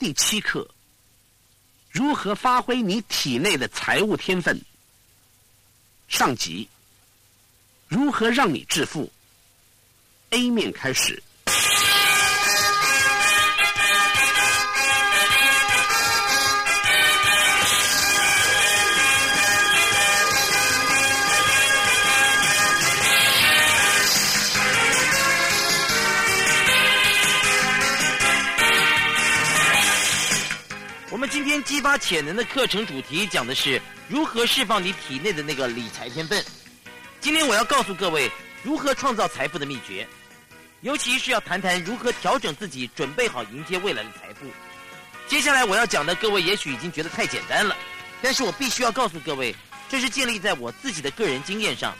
第七课：如何发挥你体内的财务天分。上集：如何让你致富？A 面开始。今天激发潜能的课程主题讲的是如何释放你体内的那个理财天分。今天我要告诉各位如何创造财富的秘诀，尤其是要谈谈如何调整自己，准备好迎接未来的财富。接下来我要讲的，各位也许已经觉得太简单了，但是我必须要告诉各位，这是建立在我自己的个人经验上。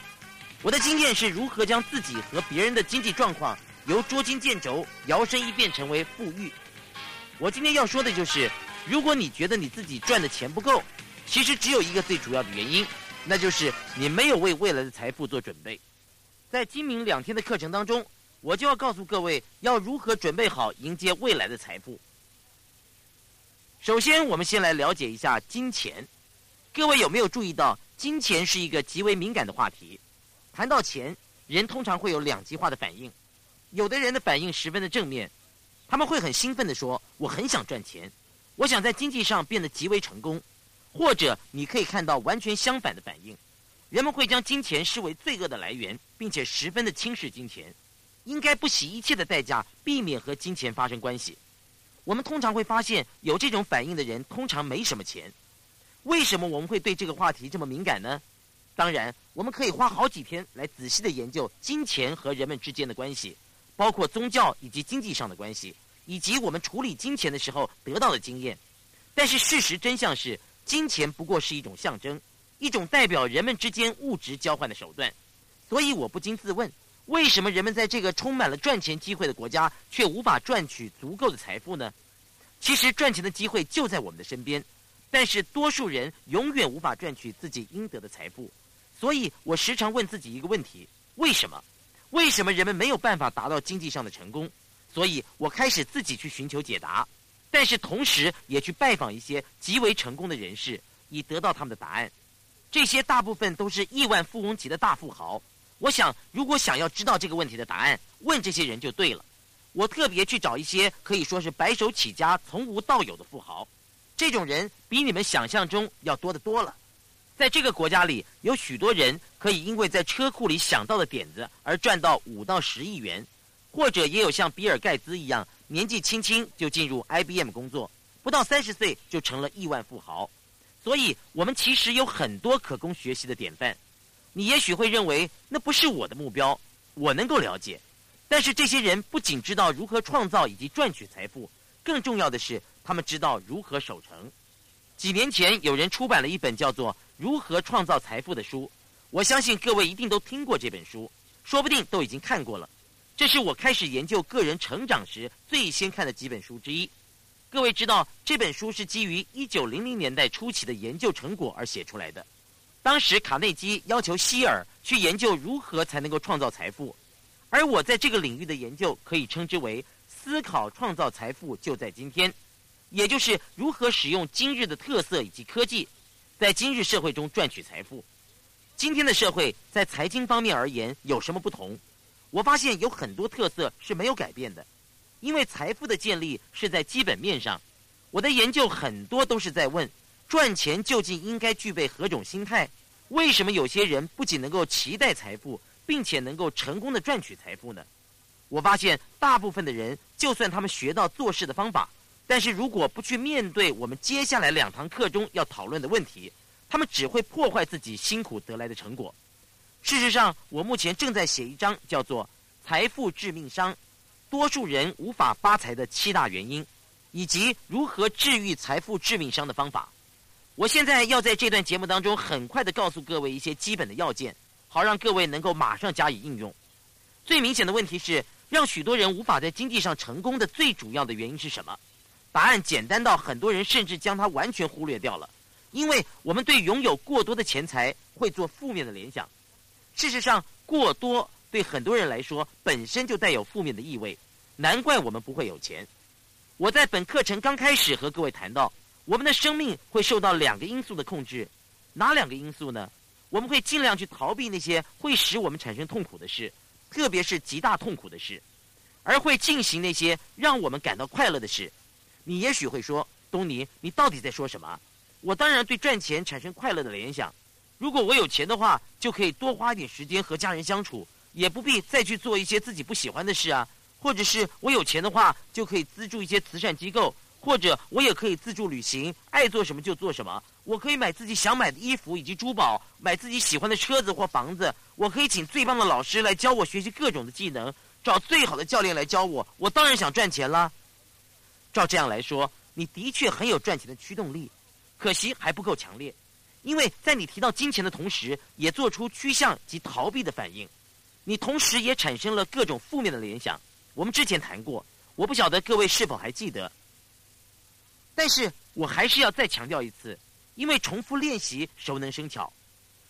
我的经验是如何将自己和别人的经济状况由捉襟见肘摇身一变成为富裕。我今天要说的就是。如果你觉得你自己赚的钱不够，其实只有一个最主要的原因，那就是你没有为未来的财富做准备。在今明两天的课程当中，我就要告诉各位要如何准备好迎接未来的财富。首先，我们先来了解一下金钱。各位有没有注意到，金钱是一个极为敏感的话题？谈到钱，人通常会有两极化的反应。有的人的反应十分的正面，他们会很兴奋的说：“我很想赚钱。”我想在经济上变得极为成功，或者你可以看到完全相反的反应，人们会将金钱视为罪恶的来源，并且十分的轻视金钱，应该不惜一切的代价避免和金钱发生关系。我们通常会发现，有这种反应的人通常没什么钱。为什么我们会对这个话题这么敏感呢？当然，我们可以花好几天来仔细的研究金钱和人们之间的关系，包括宗教以及经济上的关系。以及我们处理金钱的时候得到的经验，但是事实真相是，金钱不过是一种象征，一种代表人们之间物质交换的手段。所以我不禁自问：为什么人们在这个充满了赚钱机会的国家，却无法赚取足够的财富呢？其实赚钱的机会就在我们的身边，但是多数人永远无法赚取自己应得的财富。所以我时常问自己一个问题：为什么？为什么人们没有办法达到经济上的成功？所以我开始自己去寻求解答，但是同时也去拜访一些极为成功的人士，以得到他们的答案。这些大部分都是亿万富翁级的大富豪。我想，如果想要知道这个问题的答案，问这些人就对了。我特别去找一些可以说是白手起家、从无到有的富豪，这种人比你们想象中要多得多了。在这个国家里，有许多人可以因为在车库里想到的点子而赚到五到十亿元。或者也有像比尔盖茨一样，年纪轻轻就进入 IBM 工作，不到三十岁就成了亿万富豪。所以，我们其实有很多可供学习的典范。你也许会认为那不是我的目标，我能够了解。但是，这些人不仅知道如何创造以及赚取财富，更重要的是，他们知道如何守成。几年前，有人出版了一本叫做《如何创造财富》的书，我相信各位一定都听过这本书，说不定都已经看过了。这是我开始研究个人成长时最先看的几本书之一。各位知道，这本书是基于一九零零年代初期的研究成果而写出来的。当时卡内基要求希尔去研究如何才能够创造财富，而我在这个领域的研究可以称之为思考创造财富就在今天，也就是如何使用今日的特色以及科技，在今日社会中赚取财富。今天的社会在财经方面而言有什么不同？我发现有很多特色是没有改变的，因为财富的建立是在基本面上。我的研究很多都是在问：赚钱究竟应该具备何种心态？为什么有些人不仅能够期待财富，并且能够成功的赚取财富呢？我发现大部分的人，就算他们学到做事的方法，但是如果不去面对我们接下来两堂课中要讨论的问题，他们只会破坏自己辛苦得来的成果。事实上，我目前正在写一章叫做《财富致命伤：多数人无法发财的七大原因》，以及如何治愈财富致命伤的方法。我现在要在这段节目当中很快的告诉各位一些基本的要件，好让各位能够马上加以应用。最明显的问题是，让许多人无法在经济上成功的最主要的原因是什么？答案简单到很多人甚至将它完全忽略掉了，因为我们对拥有过多的钱财会做负面的联想。事实上，过多对很多人来说本身就带有负面的意味，难怪我们不会有钱。我在本课程刚开始和各位谈到，我们的生命会受到两个因素的控制，哪两个因素呢？我们会尽量去逃避那些会使我们产生痛苦的事，特别是极大痛苦的事，而会进行那些让我们感到快乐的事。你也许会说，东尼，你到底在说什么？我当然对赚钱产生快乐的联想。如果我有钱的话，就可以多花一点时间和家人相处，也不必再去做一些自己不喜欢的事啊。或者是我有钱的话，就可以资助一些慈善机构，或者我也可以自助旅行，爱做什么就做什么。我可以买自己想买的衣服以及珠宝，买自己喜欢的车子或房子。我可以请最棒的老师来教我学习各种的技能，找最好的教练来教我。我当然想赚钱啦。照这样来说，你的确很有赚钱的驱动力，可惜还不够强烈，因为在你提到金钱的同时，也做出趋向及逃避的反应，你同时也产生了各种负面的联想。我们之前谈过，我不晓得各位是否还记得。但是我还是要再强调一次，因为重复练习熟能生巧。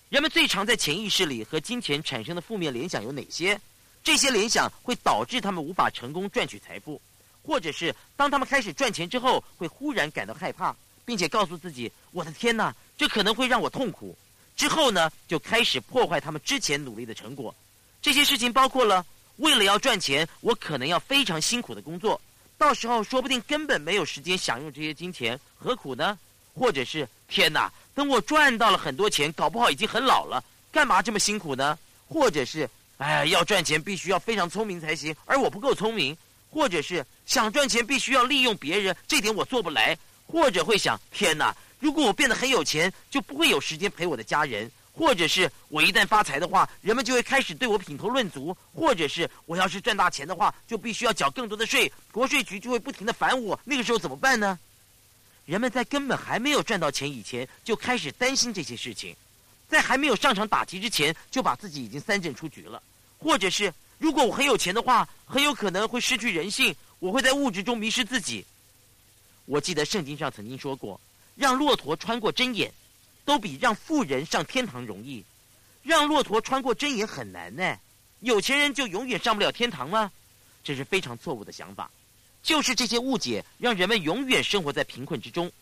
人们最常在潜意识里和金钱产生的负面联想有哪些？这些联想会导致他们无法成功赚取财富，或者是当他们开始赚钱之后，会忽然感到害怕，并且告诉自己：“我的天哪，这可能会让我痛苦。”之后呢，就开始破坏他们之前努力的成果。这些事情包括了。为了要赚钱，我可能要非常辛苦的工作，到时候说不定根本没有时间享用这些金钱，何苦呢？或者是天哪，等我赚到了很多钱，搞不好已经很老了，干嘛这么辛苦呢？或者是哎，要赚钱必须要非常聪明才行，而我不够聪明，或者是想赚钱必须要利用别人，这点我做不来，或者会想天哪，如果我变得很有钱，就不会有时间陪我的家人。或者是我一旦发财的话，人们就会开始对我品头论足；或者是我要是赚大钱的话，就必须要缴更多的税，国税局就会不停的烦我。那个时候怎么办呢？人们在根本还没有赚到钱以前，就开始担心这些事情，在还没有上场打击之前，就把自己已经三振出局了。或者是如果我很有钱的话，很有可能会失去人性，我会在物质中迷失自己。我记得圣经上曾经说过，让骆驼穿过针眼。都比让富人上天堂容易，让骆驼穿过针眼很难呢。有钱人就永远上不了天堂吗？这是非常错误的想法。就是这些误解，让人们永远生活在贫困之中。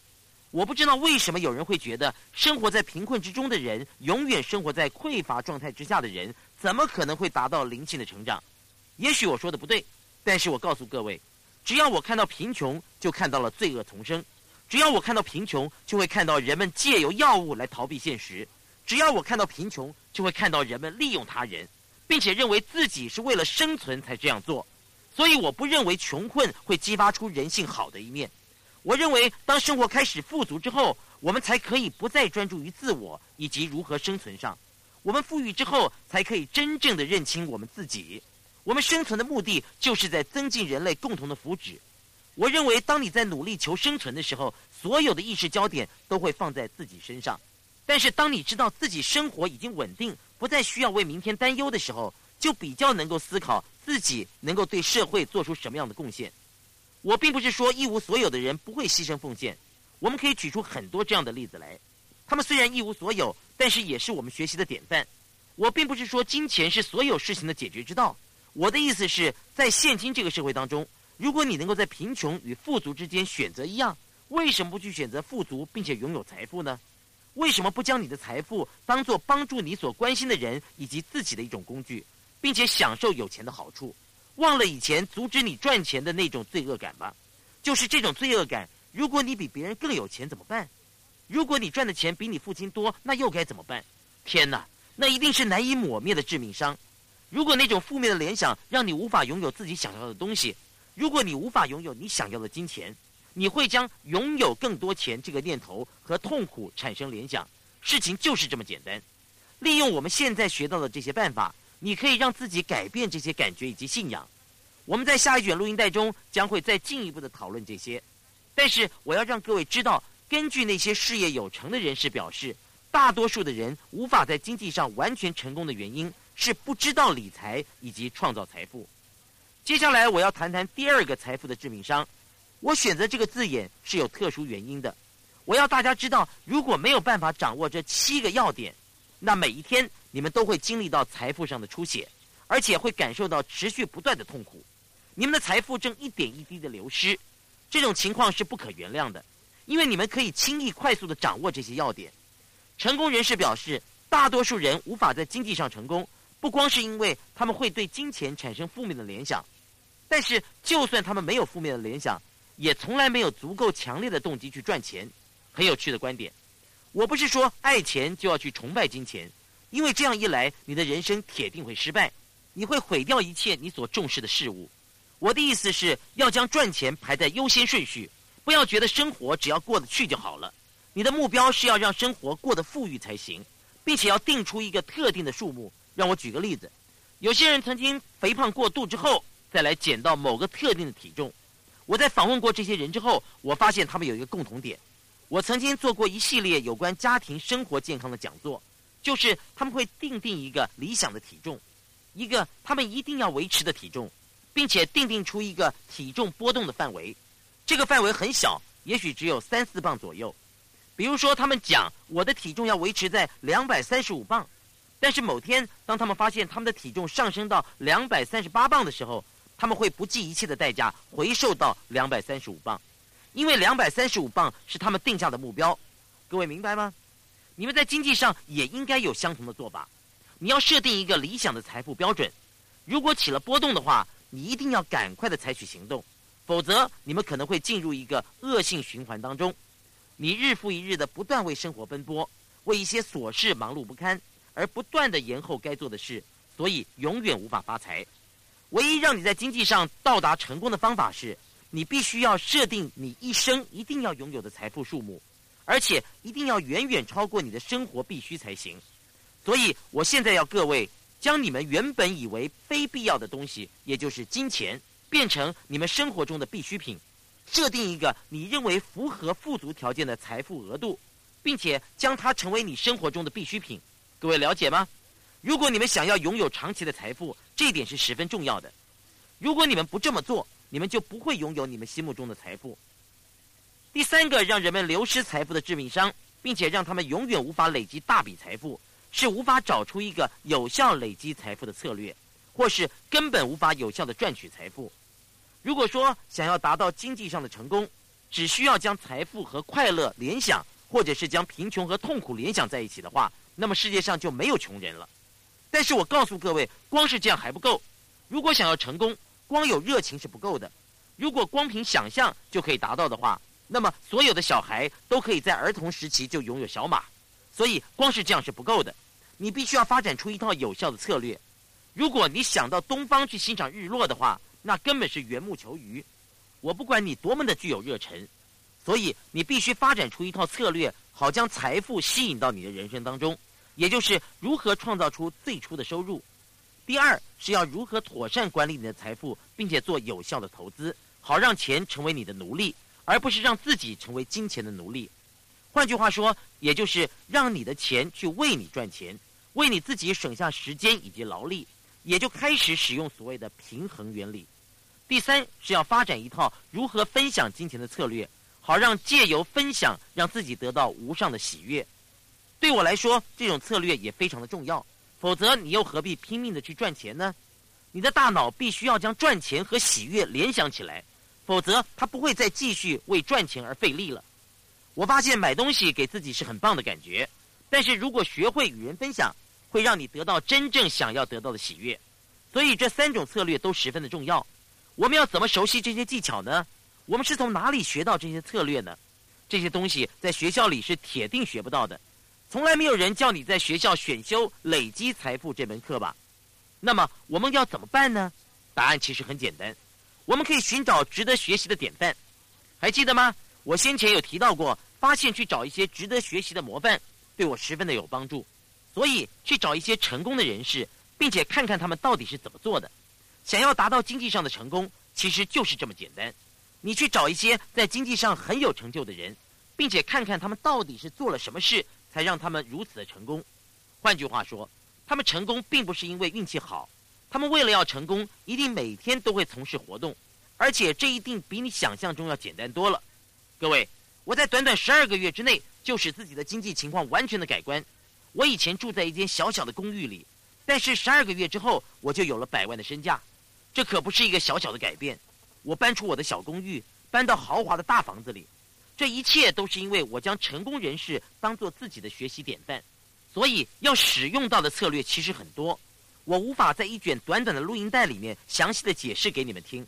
我不知道为什么有人会觉得，生活在贫困之中的人，永远生活在匮乏状态之下的人，怎么可能会达到灵性的成长？也许我说的不对，但是我告诉各位，只要我看到贫穷，就看到了罪恶丛生。只要我看到贫穷，就会看到人们借由药物来逃避现实；只要我看到贫穷，就会看到人们利用他人，并且认为自己是为了生存才这样做。所以，我不认为穷困会激发出人性好的一面。我认为，当生活开始富足之后，我们才可以不再专注于自我以及如何生存上。我们富裕之后，才可以真正的认清我们自己。我们生存的目的，就是在增进人类共同的福祉。我认为，当你在努力求生存的时候，所有的意识焦点都会放在自己身上。但是，当你知道自己生活已经稳定，不再需要为明天担忧的时候，就比较能够思考自己能够对社会做出什么样的贡献。我并不是说一无所有的人不会牺牲奉献，我们可以举出很多这样的例子来。他们虽然一无所有，但是也是我们学习的典范。我并不是说金钱是所有事情的解决之道，我的意思是在现今这个社会当中。如果你能够在贫穷与富足之间选择一样，为什么不去选择富足并且拥有财富呢？为什么不将你的财富当做帮助你所关心的人以及自己的一种工具，并且享受有钱的好处，忘了以前阻止你赚钱的那种罪恶感吧？就是这种罪恶感，如果你比别人更有钱怎么办？如果你赚的钱比你父亲多，那又该怎么办？天哪，那一定是难以抹灭的致命伤。如果那种负面的联想让你无法拥有自己想要的东西。如果你无法拥有你想要的金钱，你会将拥有更多钱这个念头和痛苦产生联想。事情就是这么简单。利用我们现在学到的这些办法，你可以让自己改变这些感觉以及信仰。我们在下一卷录音带中将会再进一步的讨论这些。但是我要让各位知道，根据那些事业有成的人士表示，大多数的人无法在经济上完全成功的原因是不知道理财以及创造财富。接下来我要谈谈第二个财富的致命伤。我选择这个字眼是有特殊原因的。我要大家知道，如果没有办法掌握这七个要点，那每一天你们都会经历到财富上的出血，而且会感受到持续不断的痛苦。你们的财富正一点一滴的流失。这种情况是不可原谅的，因为你们可以轻易快速的掌握这些要点。成功人士表示，大多数人无法在经济上成功，不光是因为他们会对金钱产生负面的联想，但是就算他们没有负面的联想，也从来没有足够强烈的动机去赚钱。很有趣的观点，我不是说爱钱就要去崇拜金钱，因为这样一来，你的人生铁定会失败，你会毁掉一切你所重视的事物。我的意思是要将赚钱排在优先顺序，不要觉得生活只要过得去就好了。你的目标是要让生活过得富裕才行，并且要定出一个特定的数目。让我举个例子，有些人曾经肥胖过度之后，再来减到某个特定的体重。我在访问过这些人之后，我发现他们有一个共同点。我曾经做过一系列有关家庭生活健康的讲座，就是他们会定定一个理想的体重，一个他们一定要维持的体重，并且定定出一个体重波动的范围。这个范围很小，也许只有三四磅左右。比如说，他们讲我的体重要维持在两百三十五磅，但是某天当他们发现他们的体重上升到两百三十八磅的时候，他们会不计一切的代价回瘦到两百三十五磅。因为两百三十五磅是他们定下的目标，各位明白吗？你们在经济上也应该有相同的做法。你要设定一个理想的财富标准，如果起了波动的话，你一定要赶快的采取行动，否则你们可能会进入一个恶性循环当中。你日复一日的不断为生活奔波，为一些琐事忙碌不堪，而不断的延后该做的事，所以永远无法发财。唯一让你在经济上到达成功的方法是。你必须要设定你一生一定要拥有的财富数目，而且一定要远远超过你的生活必须才行。所以，我现在要各位将你们原本以为非必要的东西，也就是金钱，变成你们生活中的必需品。设定一个你认为符合富足条件的财富额度，并且将它成为你生活中的必需品。各位了解吗？如果你们想要拥有长期的财富，这一点是十分重要的。如果你们不这么做，你们就不会拥有你们心目中的财富。第三个让人们流失财富的致命伤，并且让他们永远无法累积大笔财富，是无法找出一个有效累积财富的策略，或是根本无法有效的赚取财富。如果说想要达到经济上的成功，只需要将财富和快乐联想，或者是将贫穷和痛苦联想在一起的话，那么世界上就没有穷人了。但是我告诉各位，光是这样还不够。如果想要成功，光有热情是不够的，如果光凭想象就可以达到的话，那么所有的小孩都可以在儿童时期就拥有小马。所以光是这样是不够的，你必须要发展出一套有效的策略。如果你想到东方去欣赏日落的话，那根本是缘木求鱼。我不管你多么的具有热忱，所以你必须发展出一套策略，好将财富吸引到你的人生当中，也就是如何创造出最初的收入。第二是要如何妥善管理你的财富，并且做有效的投资，好让钱成为你的奴隶，而不是让自己成为金钱的奴隶。换句话说，也就是让你的钱去为你赚钱，为你自己省下时间以及劳力，也就开始使用所谓的平衡原理。第三是要发展一套如何分享金钱的策略，好让借由分享让自己得到无上的喜悦。对我来说，这种策略也非常的重要。否则，你又何必拼命的去赚钱呢？你的大脑必须要将赚钱和喜悦联想起来，否则它不会再继续为赚钱而费力了。我发现买东西给自己是很棒的感觉，但是如果学会与人分享，会让你得到真正想要得到的喜悦。所以这三种策略都十分的重要。我们要怎么熟悉这些技巧呢？我们是从哪里学到这些策略呢？这些东西在学校里是铁定学不到的。从来没有人叫你在学校选修累积财富这门课吧？那么我们要怎么办呢？答案其实很简单，我们可以寻找值得学习的典范。还记得吗？我先前有提到过，发现去找一些值得学习的模范，对我十分的有帮助。所以去找一些成功的人士，并且看看他们到底是怎么做的。想要达到经济上的成功，其实就是这么简单。你去找一些在经济上很有成就的人，并且看看他们到底是做了什么事。才让他们如此的成功。换句话说，他们成功并不是因为运气好，他们为了要成功，一定每天都会从事活动，而且这一定比你想象中要简单多了。各位，我在短短十二个月之内就使自己的经济情况完全的改观。我以前住在一间小小的公寓里，但是十二个月之后，我就有了百万的身价。这可不是一个小小的改变。我搬出我的小公寓，搬到豪华的大房子里。这一切都是因为我将成功人士当做自己的学习典范，所以要使用到的策略其实很多。我无法在一卷短短的录音带里面详细的解释给你们听，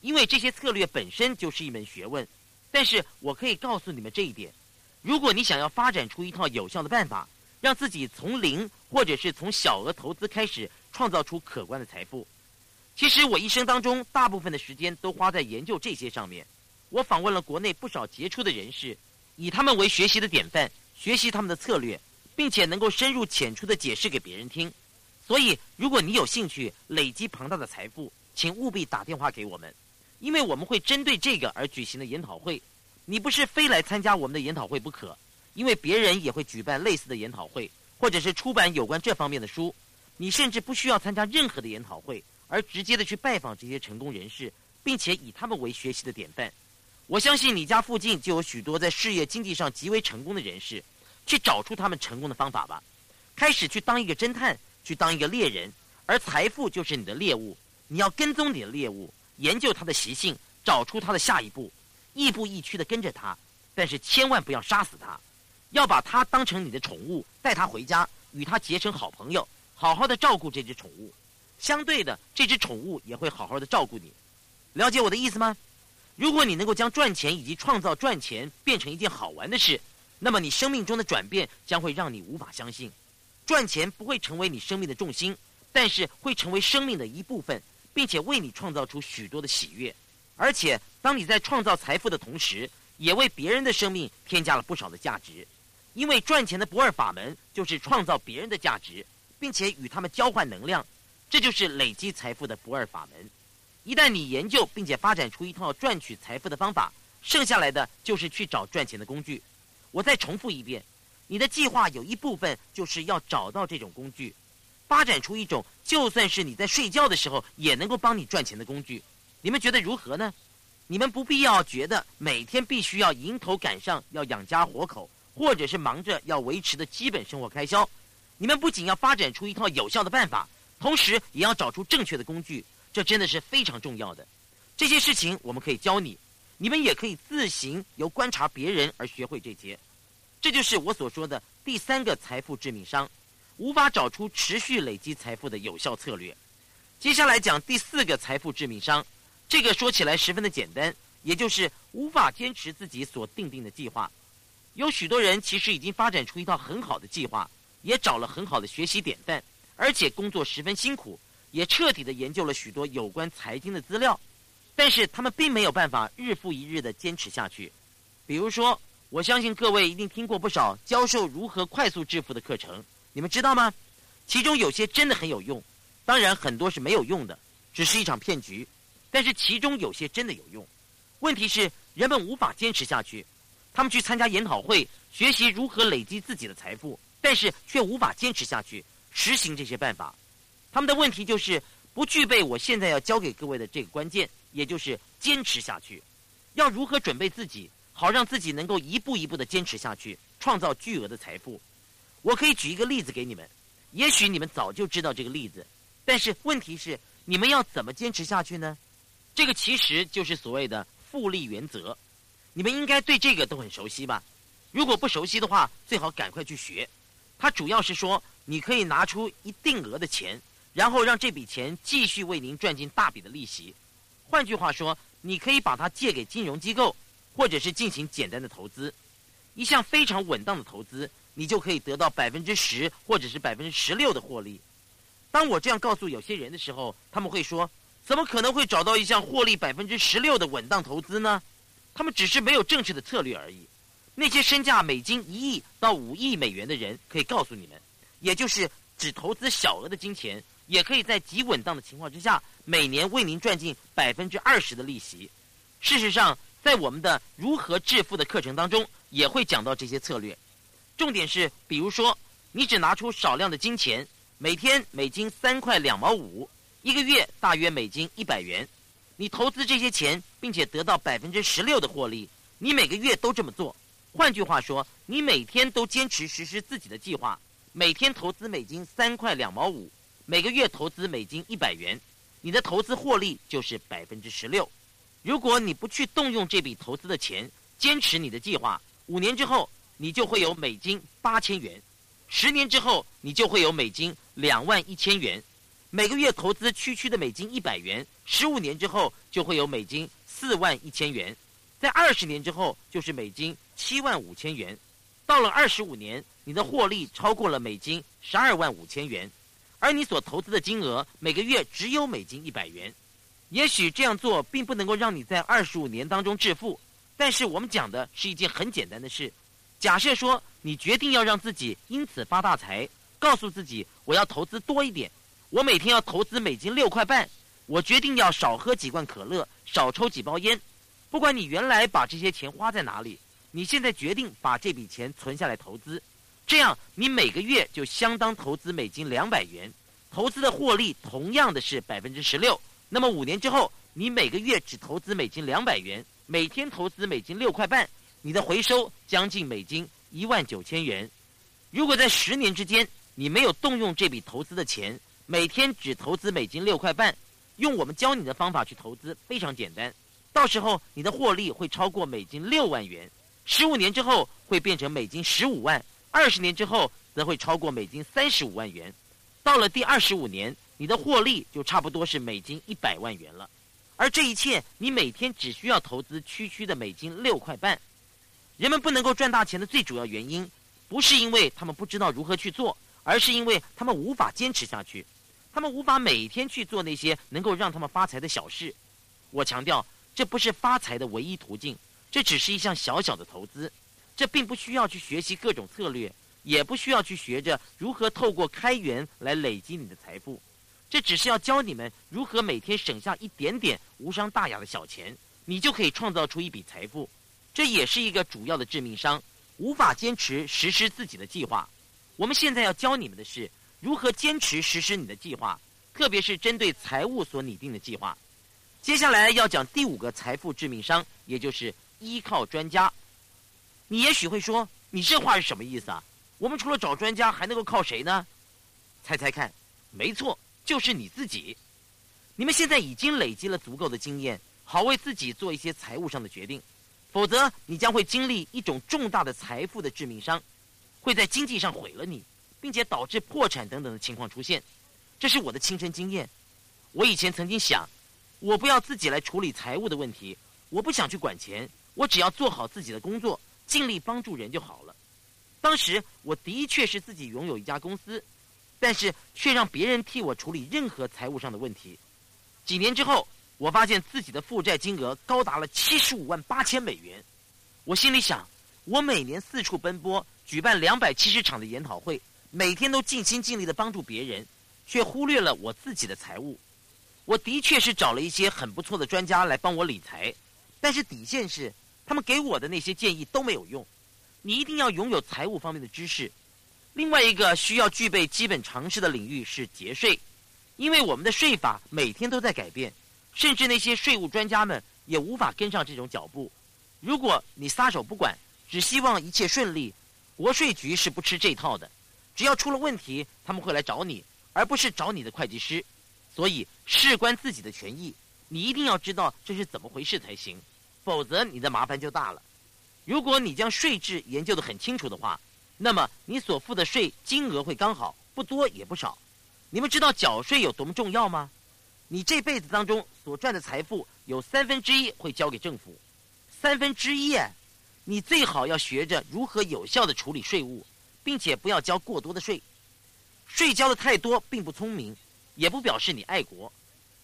因为这些策略本身就是一门学问。但是我可以告诉你们这一点：如果你想要发展出一套有效的办法，让自己从零或者是从小额投资开始创造出可观的财富，其实我一生当中大部分的时间都花在研究这些上面。我访问了国内不少杰出的人士，以他们为学习的典范，学习他们的策略，并且能够深入浅出的解释给别人听。所以，如果你有兴趣累积庞大的财富，请务必打电话给我们，因为我们会针对这个而举行的研讨会。你不是非来参加我们的研讨会不可，因为别人也会举办类似的研讨会，或者是出版有关这方面的书。你甚至不需要参加任何的研讨会，而直接的去拜访这些成功人士，并且以他们为学习的典范。我相信你家附近就有许多在事业经济上极为成功的人士，去找出他们成功的方法吧。开始去当一个侦探，去当一个猎人，而财富就是你的猎物。你要跟踪你的猎物，研究它的习性，找出它的下一步，亦步亦趋的跟着它。但是千万不要杀死它，要把它当成你的宠物，带它回家，与它结成好朋友，好好的照顾这只宠物。相对的，这只宠物也会好好的照顾你。了解我的意思吗？如果你能够将赚钱以及创造赚钱变成一件好玩的事，那么你生命中的转变将会让你无法相信。赚钱不会成为你生命的重心，但是会成为生命的一部分，并且为你创造出许多的喜悦。而且，当你在创造财富的同时，也为别人的生命添加了不少的价值。因为赚钱的不二法门就是创造别人的价值，并且与他们交换能量，这就是累积财富的不二法门。一旦你研究并且发展出一套赚取财富的方法，剩下来的就是去找赚钱的工具。我再重复一遍，你的计划有一部分就是要找到这种工具，发展出一种就算是你在睡觉的时候也能够帮你赚钱的工具。你们觉得如何呢？你们不必要觉得每天必须要迎头赶上要养家活口，或者是忙着要维持的基本生活开销。你们不仅要发展出一套有效的办法，同时也要找出正确的工具。这真的是非常重要的，这些事情我们可以教你，你们也可以自行由观察别人而学会这些。这就是我所说的第三个财富致命伤，无法找出持续累积财富的有效策略。接下来讲第四个财富致命伤，这个说起来十分的简单，也就是无法坚持自己所定定的计划。有许多人其实已经发展出一套很好的计划，也找了很好的学习典范，而且工作十分辛苦。也彻底的研究了许多有关财经的资料，但是他们并没有办法日复一日的坚持下去。比如说，我相信各位一定听过不少教授如何快速致富的课程，你们知道吗？其中有些真的很有用，当然很多是没有用的，只是一场骗局。但是其中有些真的有用。问题是人们无法坚持下去，他们去参加研讨会，学习如何累积自己的财富，但是却无法坚持下去，实行这些办法。他们的问题就是不具备我现在要教给各位的这个关键，也就是坚持下去。要如何准备自己，好让自己能够一步一步的坚持下去，创造巨额的财富？我可以举一个例子给你们，也许你们早就知道这个例子，但是问题是你们要怎么坚持下去呢？这个其实就是所谓的复利原则，你们应该对这个都很熟悉吧？如果不熟悉的话，最好赶快去学。它主要是说，你可以拿出一定额的钱。然后让这笔钱继续为您赚进大笔的利息。换句话说，你可以把它借给金融机构，或者是进行简单的投资。一项非常稳当的投资，你就可以得到百分之十或者是百分之十六的获利。当我这样告诉有些人的时候，他们会说：“怎么可能会找到一项获利百分之十六的稳当投资呢？”他们只是没有正确的策略而已。那些身价美金一亿到五亿美元的人可以告诉你们，也就是只投资小额的金钱。也可以在极稳当的情况之下，每年为您赚进百分之二十的利息。事实上，在我们的如何致富的课程当中，也会讲到这些策略。重点是，比如说，你只拿出少量的金钱，每天美金三块两毛五，一个月大约美金一百元。你投资这些钱，并且得到百分之十六的获利，你每个月都这么做。换句话说，你每天都坚持实施自己的计划，每天投资美金三块两毛五。每个月投资美金一百元，你的投资获利就是百分之十六。如果你不去动用这笔投资的钱，坚持你的计划，五年之后你就会有美金八千元，十年之后你就会有美金两万一千元，每个月投资区区的美金一百元，十五年之后就会有美金四万一千元，在二十年之后就是美金七万五千元，到了二十五年，你的获利超过了美金十二万五千元，而你所投资的金额每个月只有美金一百元。也许这样做并不能够让你在二十五年当中致富，但是我们讲的是一件很简单的事。假设说你决定要让自己因此发大财，告诉自己我要投资多一点，我每天要投资美金六块半，我决定要少喝几罐可乐，少抽几包烟。不管你原来把这些钱花在哪里，你现在决定把这笔钱存下来投资，这样你每个月就相当投资美金两百元，投资的获利同样的是百分之十六。那么五年之后，你每个月只投资美金两百元，每天投资美金六块半，你的回收将近美金一万九千元。如果在十年之间你没有动用这笔投资的钱，每天只投资美金六块半，用我们教你的方法去投资非常简单，到时候你的获利会超过美金六万元。十五年之后会变成美金十五万，二十年之后则会超过美金三十五万元。到了第二十五年。你的获利就差不多是美金一百万元了，而这一切你每天只需要投资区区的美金六块半。人们不能够赚大钱的最主要原因，不是因为他们不知道如何去做，而是因为他们无法坚持下去，他们无法每天去做那些能够让他们发财的小事。我强调，这不是发财的唯一途径，这只是一项小小的投资，这并不需要去学习各种策略，也不需要去学着如何透过开源来累积你的财富。这只是要教你们如何每天省下一点点无伤大雅的小钱，你就可以创造出一笔财富。这也是一个主要的致命伤，无法坚持实施自己的计划。我们现在要教你们的是如何坚持实施你的计划，特别是针对财务所拟定的计划。接下来要讲第五个财富致命伤，也就是依靠专家。你也许会说，你这话是什么意思啊？我们除了找专家，还能够靠谁呢？猜猜看，没错。就是你自己，你们现在已经累积了足够的经验，好为自己做一些财务上的决定，否则你将会经历一种重大的财富的致命伤，会在经济上毁了你，并且导致破产等等的情况出现。这是我的亲身经验。我以前曾经想，我不要自己来处理财务的问题，我不想去管钱，我只要做好自己的工作，尽力帮助人就好了。当时我的确是自己拥有一家公司。但是却让别人替我处理任何财务上的问题。几年之后，我发现自己的负债金额高达了七十五万八千美元。我心里想，我每年四处奔波，举办两百七十场的研讨会，每天都尽心尽力的帮助别人，却忽略了我自己的财务。我的确是找了一些很不错的专家来帮我理财，但是底线是，他们给我的那些建议都没有用。你一定要拥有财务方面的知识。另外一个需要具备基本常识的领域是节税，因为我们的税法每天都在改变，甚至那些税务专家们也无法跟上这种脚步。如果你撒手不管，只希望一切顺利，国税局是不吃这套的。只要出了问题，他们会来找你，而不是找你的会计师。所以事关自己的权益，你一定要知道这是怎么回事才行，否则你的麻烦就大了。如果你将税制研究得很清楚的话。那么你所付的税金额会刚好，不多也不少。你们知道缴税有多么重要吗？你这辈子当中所赚的财富有三分之一会交给政府，三分之一，你最好要学着如何有效的处理税务，并且不要交过多的税。税交的太多并不聪明，也不表示你爱国。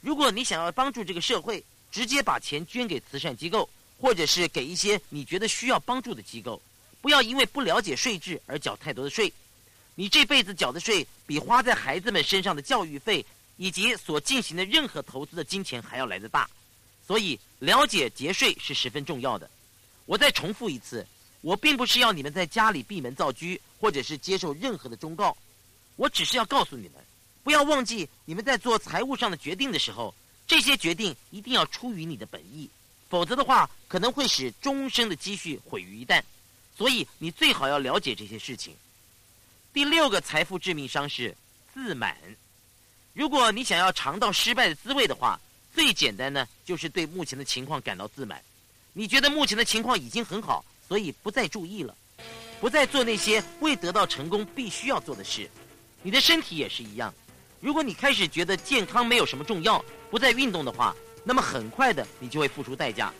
如果你想要帮助这个社会，直接把钱捐给慈善机构，或者是给一些你觉得需要帮助的机构。不要因为不了解税制而缴太多的税，你这辈子缴的税比花在孩子们身上的教育费以及所进行的任何投资的金钱还要来得大，所以了解节税是十分重要的。我再重复一次，我并不是要你们在家里闭门造车，或者是接受任何的忠告，我只是要告诉你们，不要忘记你们在做财务上的决定的时候，这些决定一定要出于你的本意，否则的话可能会使终生的积蓄毁于一旦。所以你最好要了解这些事情。第六个财富致命伤是自满。如果你想要尝到失败的滋味的话，最简单呢，就是对目前的情况感到自满。你觉得目前的情况已经很好，所以不再注意了，不再做那些未得到成功必须要做的事。你的身体也是一样。如果你开始觉得健康没有什么重要，不再运动的话，那么很快的你就会付出代价。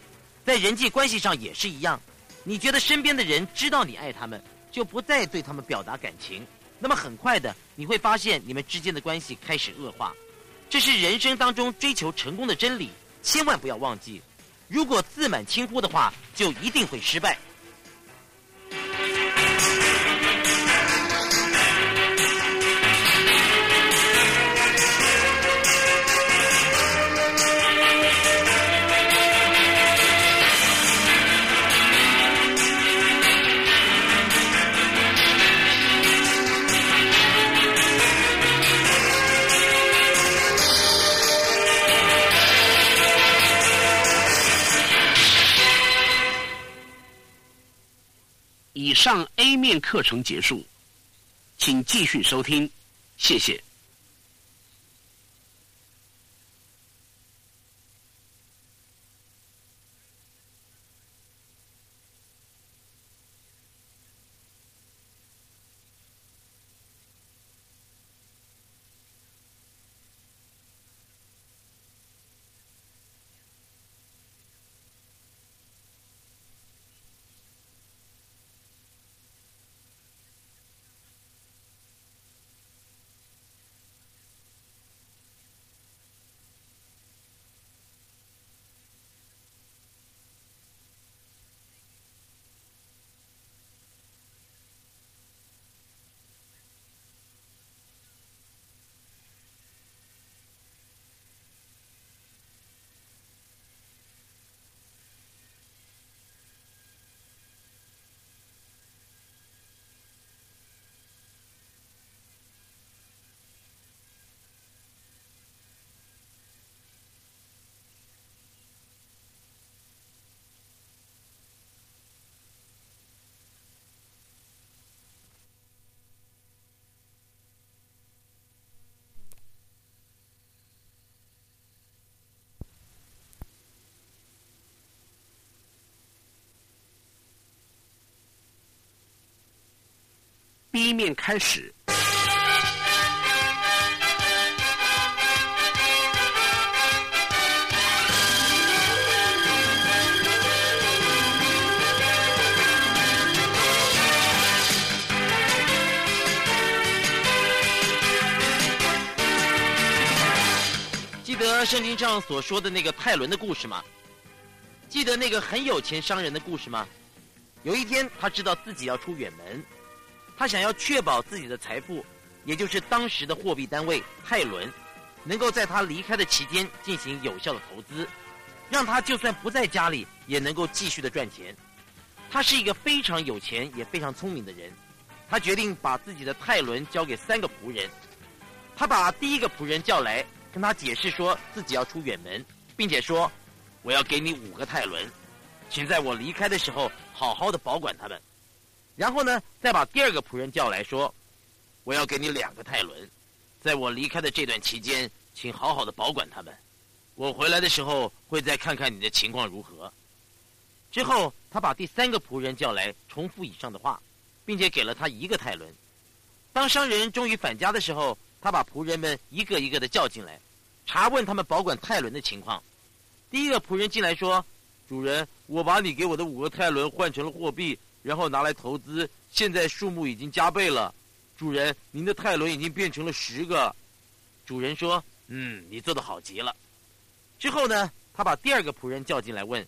在人际关系上也是一样。你觉得身边的人知道你爱他们，就不再对他们表达感情，那么很快的你会发现你们之间的关系开始恶化。这是人生当中追求成功的真理，千万不要忘记。如果自满轻忽的话，就一定会失败。上 A 面课程结束，请继续收听，谢谢。第一面开始。记得圣经上所说的那个泰伦的故事吗？记得那个很有钱商人的故事吗？有一天，他知道自己要出远门。他想要确保自己的财富，也就是当时的货币单位泰伦，能够在他离开的期间进行有效的投资，让他就算不在家里也能够继续的赚钱。他是一个非常有钱也非常聪明的人，他决定把自己的泰伦交给三个仆人。他把第一个仆人叫来，跟他解释说自己要出远门，并且说：“我要给你五个泰伦，请在我离开的时候好好的保管他们。”然后呢，再把第二个仆人叫来说：“我要给你两个泰伦，在我离开的这段期间，请好好的保管他们。我回来的时候会再看看你的情况如何。”之后，他把第三个仆人叫来，重复以上的话，并且给了他一个泰伦。当商人终于返家的时候，他把仆人们一个一个的叫进来，查问他们保管泰伦的情况。第一个仆人进来说：“主人，我把你给我的五个泰伦换成了货币。”然后拿来投资，现在数目已经加倍了。主人，您的泰伦已经变成了十个。主人说：“嗯，你做的好极了。”之后呢，他把第二个仆人叫进来问：“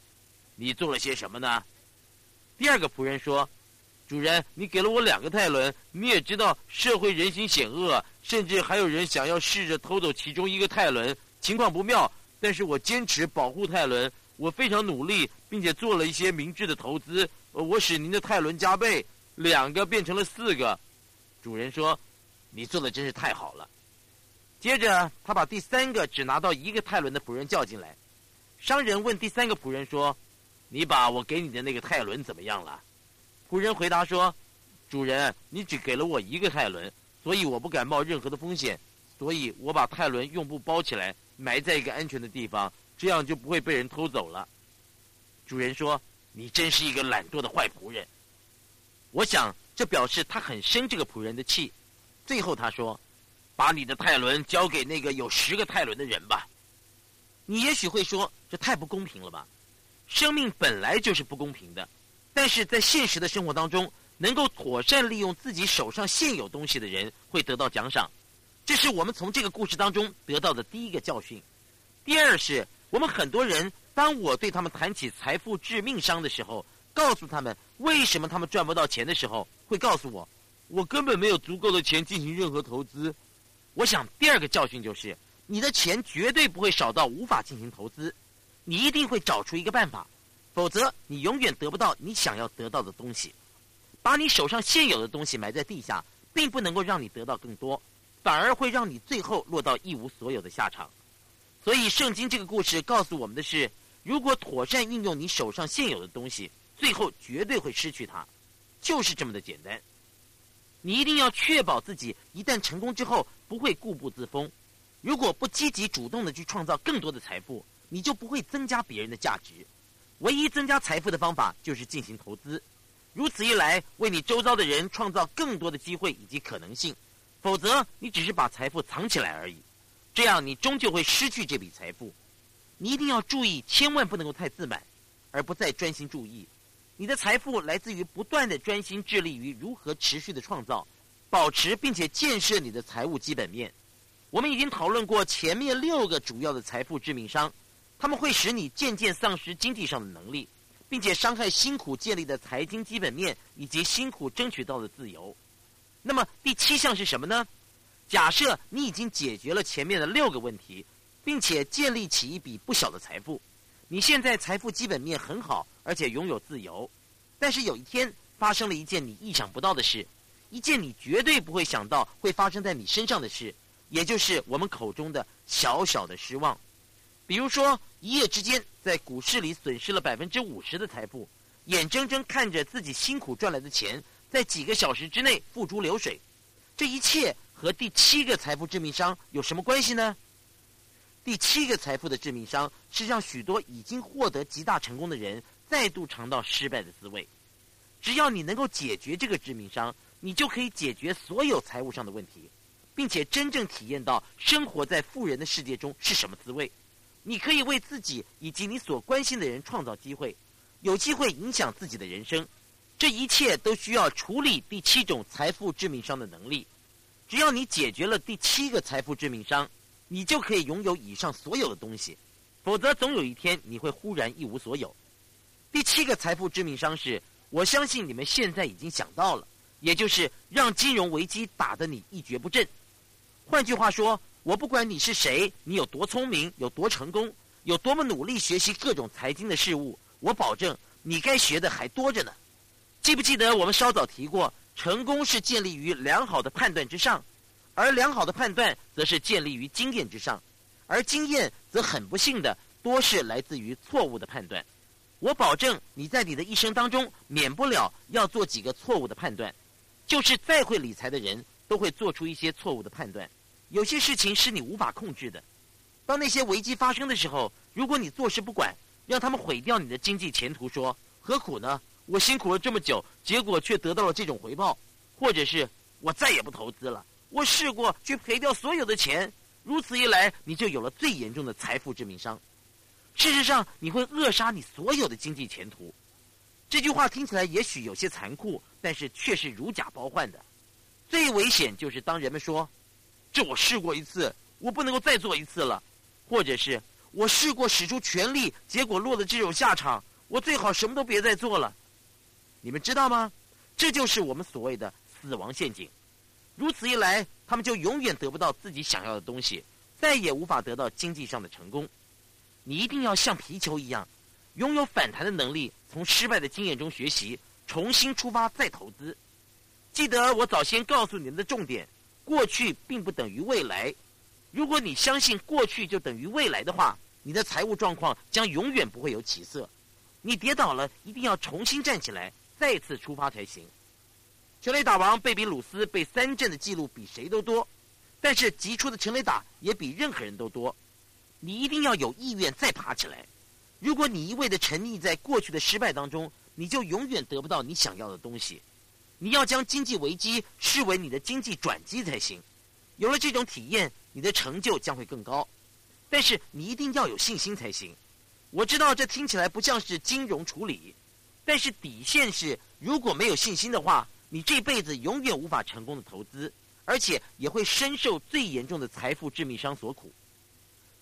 你做了些什么呢？”第二个仆人说：“主人，你给了我两个泰伦，你也知道社会人心险恶，甚至还有人想要试着偷走其中一个泰伦，情况不妙。但是我坚持保护泰伦，我非常努力，并且做了一些明智的投资。”我使您的泰伦加倍，两个变成了四个。主人说：“你做的真是太好了。”接着，他把第三个只拿到一个泰伦的仆人叫进来。商人问第三个仆人说：“你把我给你的那个泰伦怎么样了？”仆人回答说：“主人，你只给了我一个泰伦，所以我不敢冒任何的风险，所以我把泰伦用布包起来，埋在一个安全的地方，这样就不会被人偷走了。主人说：“你真是一个懒惰的坏仆人。”我想这表示他很生这个仆人的气。最后他说：“把你的泰伦交给那个有十个泰伦的人吧。”你也许会说：“这太不公平了吧？”生命本来就是不公平的，但是在现实的生活当中，能够妥善利用自己手上现有东西的人会得到奖赏。这是我们从这个故事当中得到的第一个教训。第二是，我们很多人，当我对他们谈起财富致命伤的时候，告诉他们为什么他们赚不到钱的时候，会告诉我，我根本没有足够的钱进行任何投资。我想第二个教训就是，你的钱绝对不会少到无法进行投资，你一定会找出一个办法，否则你永远得不到你想要得到的东西。把你手上现有的东西埋在地下，并不能够让你得到更多。反而会让你最后落到一无所有的下场。所以，圣经这个故事告诉我们的是：如果妥善运用你手上现有的东西，最后绝对会失去它，就是这么的简单。你一定要确保自己一旦成功之后不会固步自封。如果不积极主动的去创造更多的财富，你就不会增加别人的价值。唯一增加财富的方法就是进行投资。如此一来，为你周遭的人创造更多的机会以及可能性。否则，你只是把财富藏起来而已，这样你终究会失去这笔财富。你一定要注意，千万不能够太自满，而不再专心注意。你的财富来自于不断的专心致力于如何持续的创造、保持并且建设你的财务基本面。我们已经讨论过前面六个主要的财富致命伤，他们会使你渐渐丧失经济上的能力，并且伤害辛苦建立的财经基本面以及辛苦争取到的自由。那么第七项是什么呢？假设你已经解决了前面的六个问题，并且建立起一笔不小的财富，你现在财富基本面很好，而且拥有自由。但是有一天发生了一件你意想不到的事，一件你绝对不会想到会发生在你身上的事，也就是我们口中的小小的失望。比如说，一夜之间在股市里损失了百分之五十的财富，眼睁睁看着自己辛苦赚来的钱。在几个小时之内付诸流水，这一切和第七个财富致命伤有什么关系呢？第七个财富的致命伤是让许多已经获得极大成功的人再度尝到失败的滋味。只要你能够解决这个致命伤，你就可以解决所有财务上的问题，并且真正体验到生活在富人的世界中是什么滋味。你可以为自己以及你所关心的人创造机会，有机会影响自己的人生。这一切都需要处理第七种财富致命伤的能力。只要你解决了第七个财富致命伤，你就可以拥有以上所有的东西。否则，总有一天你会忽然一无所有。第七个财富致命伤是，我相信你们现在已经想到了，也就是让金融危机打得你一蹶不振。换句话说，我不管你是谁，你有多聪明，有多成功，有多么努力学习各种财经的事物，我保证你该学的还多着呢。记不记得我们稍早提过，成功是建立于良好的判断之上，而良好的判断则是建立于经验之上，而经验则很不幸的多是来自于错误的判断。我保证你在你的一生当中免不了要做几个错误的判断，就是再会理财的人都会做出一些错误的判断。有些事情是你无法控制的，当那些危机发生的时候，如果你坐视不管，让他们毁掉你的经济前途，说何苦呢？我辛苦了这么久，结果却得到了这种回报，或者是我再也不投资了。我试过去赔掉所有的钱，如此一来，你就有了最严重的财富致命伤。事实上，你会扼杀你所有的经济前途。这句话听起来也许有些残酷，但是却是如假包换的。最危险就是当人们说：“这我试过一次，我不能够再做一次了。”或者是我试过使出全力，结果落得这种下场，我最好什么都别再做了。你们知道吗？这就是我们所谓的死亡陷阱。如此一来，他们就永远得不到自己想要的东西，再也无法得到经济上的成功。你一定要像皮球一样，拥有反弹的能力，从失败的经验中学习，重新出发再投资。记得我早先告诉你们的重点：过去并不等于未来。如果你相信过去就等于未来的话，你的财务状况将永远不会有起色。你跌倒了，一定要重新站起来。再次出发才行。全垒打王贝比鲁斯被三振的记录比谁都多，但是击出的全垒打也比任何人都多。你一定要有意愿再爬起来。如果你一味的沉溺在过去的失败当中，你就永远得不到你想要的东西。你要将经济危机视为你的经济转机才行。有了这种体验，你的成就将会更高。但是你一定要有信心才行。我知道这听起来不像是金融处理，但是底线是，如果没有信心的话，你这辈子永远无法成功的投资，而且也会深受最严重的财富致命伤所苦。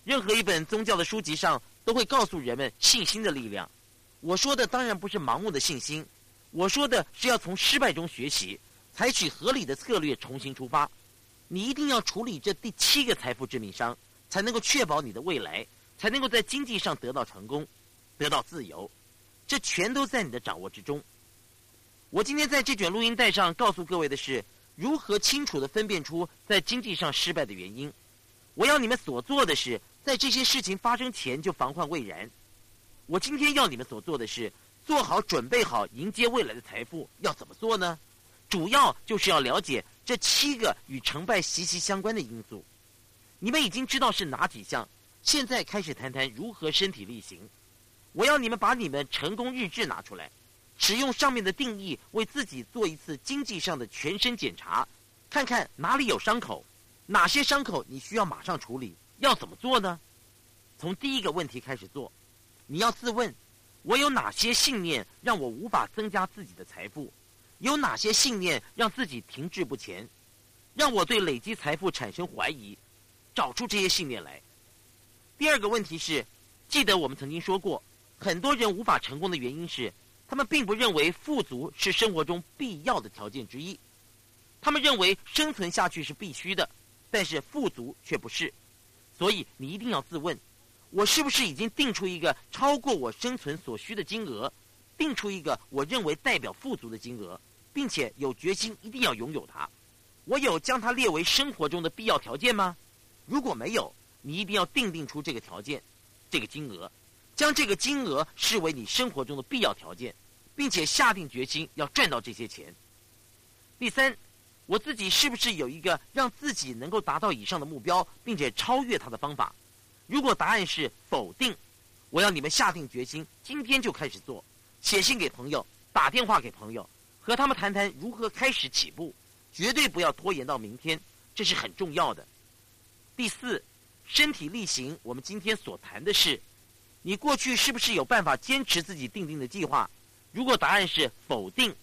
任何一本宗教的书籍上都会告诉人们信心的力量。我说的当然不是盲目的信心，我说的是要从失败中学习，采取合理的策略重新出发。你一定要处理这第七个财富致命伤，才能够确保你的未来。才能够在经济上得到成功，得到自由，这全都在你的掌握之中。我今天在这卷录音带上告诉各位的是，如何清楚的分辨出在经济上失败的原因。我要你们所做的是，在这些事情发生前就防患未然。我今天要你们所做的是，做好准备好迎接未来的财富。要怎么做呢？主要就是要了解这七个与成败息息相关的因素。你们已经知道是哪几项？现在开始谈谈如何身体力行。我要你们把你们成功日志拿出来，使用上面的定义为自己做一次经济上的全身检查，看看哪里有伤口，哪些伤口你需要马上处理。要怎么做呢？从第一个问题开始做。你要自问：我有哪些信念让我无法增加自己的财富？有哪些信念让自己停滞不前，让我对累积财富产生怀疑？找出这些信念来。第二个问题是，记得我们曾经说过，很多人无法成功的原因是，他们并不认为富足是生活中必要的条件之一。他们认为生存下去是必须的，但是富足却不是。所以你一定要自问：我是不是已经定出一个超过我生存所需的金额，定出一个我认为代表富足的金额，并且有决心一定要拥有它？我有将它列为生活中的必要条件吗？如果没有，你一定要定定出这个条件，这个金额，将这个金额视为你生活中的必要条件，并且下定决心要赚到这些钱。第三，我自己是不是有一个让自己能够达到以上的目标，并且超越它的方法？如果答案是否定，我要你们下定决心，今天就开始做，写信给朋友，打电话给朋友，和他们谈谈如何开始起步，绝对不要拖延到明天，这是很重要的。第四。身体力行，我们今天所谈的是，你过去是不是有办法坚持自己定定的计划？如果答案是否定，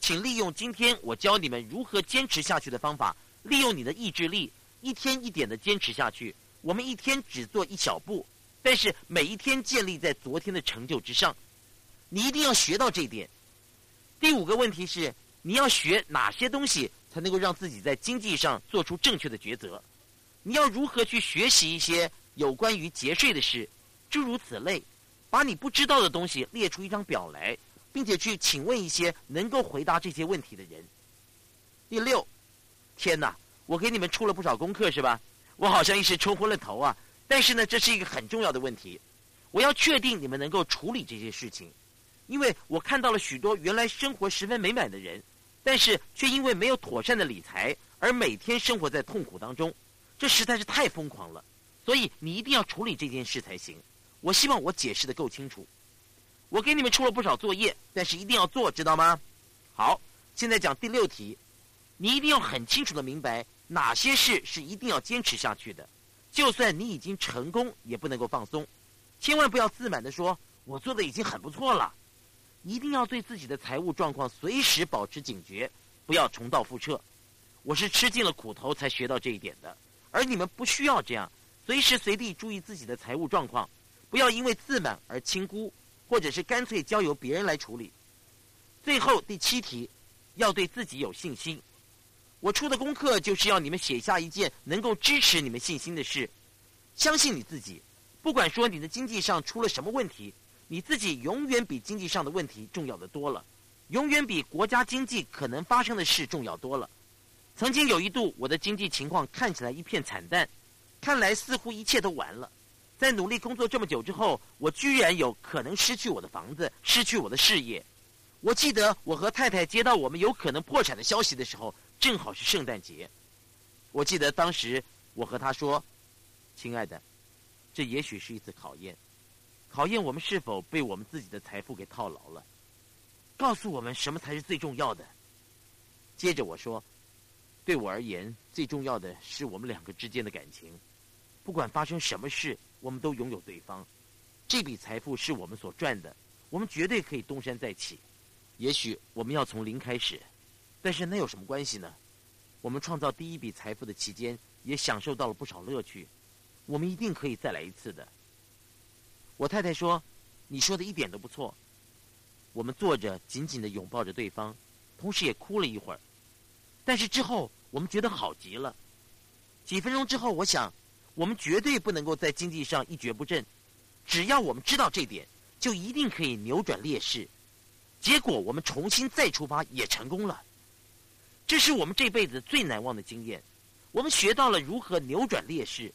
请利用今天我教你们如何坚持下去的方法，利用你的意志力，一天一点的坚持下去。我们一天只做一小步，但是每一天建立在昨天的成就之上。你一定要学到这一点。第五个问题是，你要学哪些东西才能够让自己在经济上做出正确的抉择？你要如何去学习一些有关于节税的事，诸如此类，把你不知道的东西列出一张表来，并且去请问一些能够回答这些问题的人。第六，天哪，我给你们出了不少功课是吧？我好像一时冲昏了头啊！但是呢，这是一个很重要的问题，我要确定你们能够处理这些事情，因为我看到了许多原来生活十分美满的人，但是却因为没有妥善的理财而每天生活在痛苦当中。这实在是太疯狂了，所以你一定要处理这件事才行。我希望我解释的够清楚。我给你们出了不少作业，但是一定要做，知道吗？好，现在讲第六题，你一定要很清楚的明白哪些事是一定要坚持下去的。就算你已经成功，也不能够放松，千万不要自满的说“我做的已经很不错了”。一定要对自己的财务状况随时保持警觉，不要重蹈覆辙。我是吃尽了苦头才学到这一点的。而你们不需要这样，随时随地注意自己的财务状况，不要因为自满而轻估，或者是干脆交由别人来处理。最后第七题，要对自己有信心。我出的功课就是要你们写下一件能够支持你们信心的事，相信你自己。不管说你的经济上出了什么问题，你自己永远比经济上的问题重要的多了，永远比国家经济可能发生的事重要多了。曾经有一度，我的经济情况看起来一片惨淡，看来似乎一切都完了。在努力工作这么久之后，我居然有可能失去我的房子，失去我的事业。我记得我和太太接到我们有可能破产的消息的时候，正好是圣诞节。我记得当时我和她说：“亲爱的，这也许是一次考验，考验我们是否被我们自己的财富给套牢了。告诉我们什么才是最重要的。接着我说，对我而言，最重要的是我们两个之间的感情。不管发生什么事，我们都拥有对方。这笔财富是我们所赚的，我们绝对可以东山再起。也许我们要从零开始，但是那有什么关系呢？我们创造第一笔财富的期间，也享受到了不少乐趣。我们一定可以再来一次的。我太太说：“你说的一点都不错。”我们坐着紧紧的拥抱着对方，同时也哭了一会儿。但是之后我们觉得好极了。几分钟之后，我想，我们绝对不能够在经济上一蹶不振。只要我们知道这点，就一定可以扭转劣势。结果我们重新再出发也成功了。这是我们这辈子最难忘的经验。我们学到了如何扭转劣势。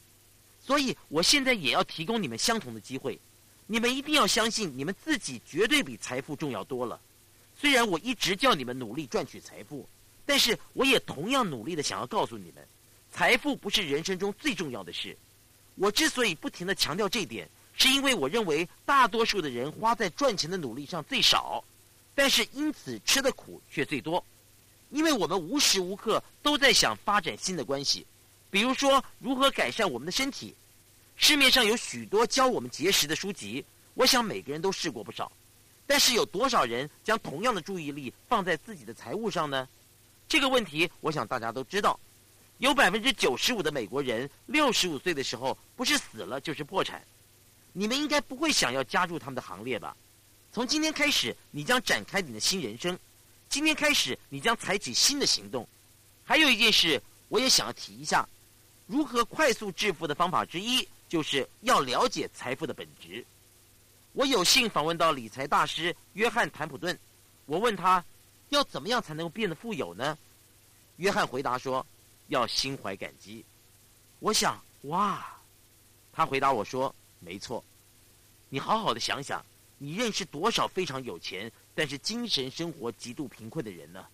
所以我现在也要提供你们相同的机会。你们一定要相信，你们自己绝对比财富重要多了。虽然我一直叫你们努力赚取财富，但是我也同样努力的想要告诉你们，财富不是人生中最重要的事。我之所以不停的强调这点，是因为我认为大多数的人花在赚钱的努力上最少，但是因此吃的苦却最多。因为我们无时无刻都在想发展新的关系，比如说如何改善我们的身体。市面上有许多教我们节食的书籍，我想每个人都试过不少。但是有多少人将同样的注意力放在自己的财务上呢？这个问题，我想大家都知道。有百分之九十五的美国人，六十五岁的时候不是死了就是破产。你们应该不会想要加入他们的行列吧？从今天开始，你将展开你的新人生。今天开始，你将采取新的行动。还有一件事，我也想要提一下：如何快速致富的方法之一。就是要了解财富的本质。我有幸访问到理财大师约翰·坦普顿，我问他，要怎么样才能够变得富有呢？约翰回答说，要心怀感激。我想，哇！他回答我说，没错。你好好的想想，你认识多少非常有钱，但是精神生活极度贫困的人呢？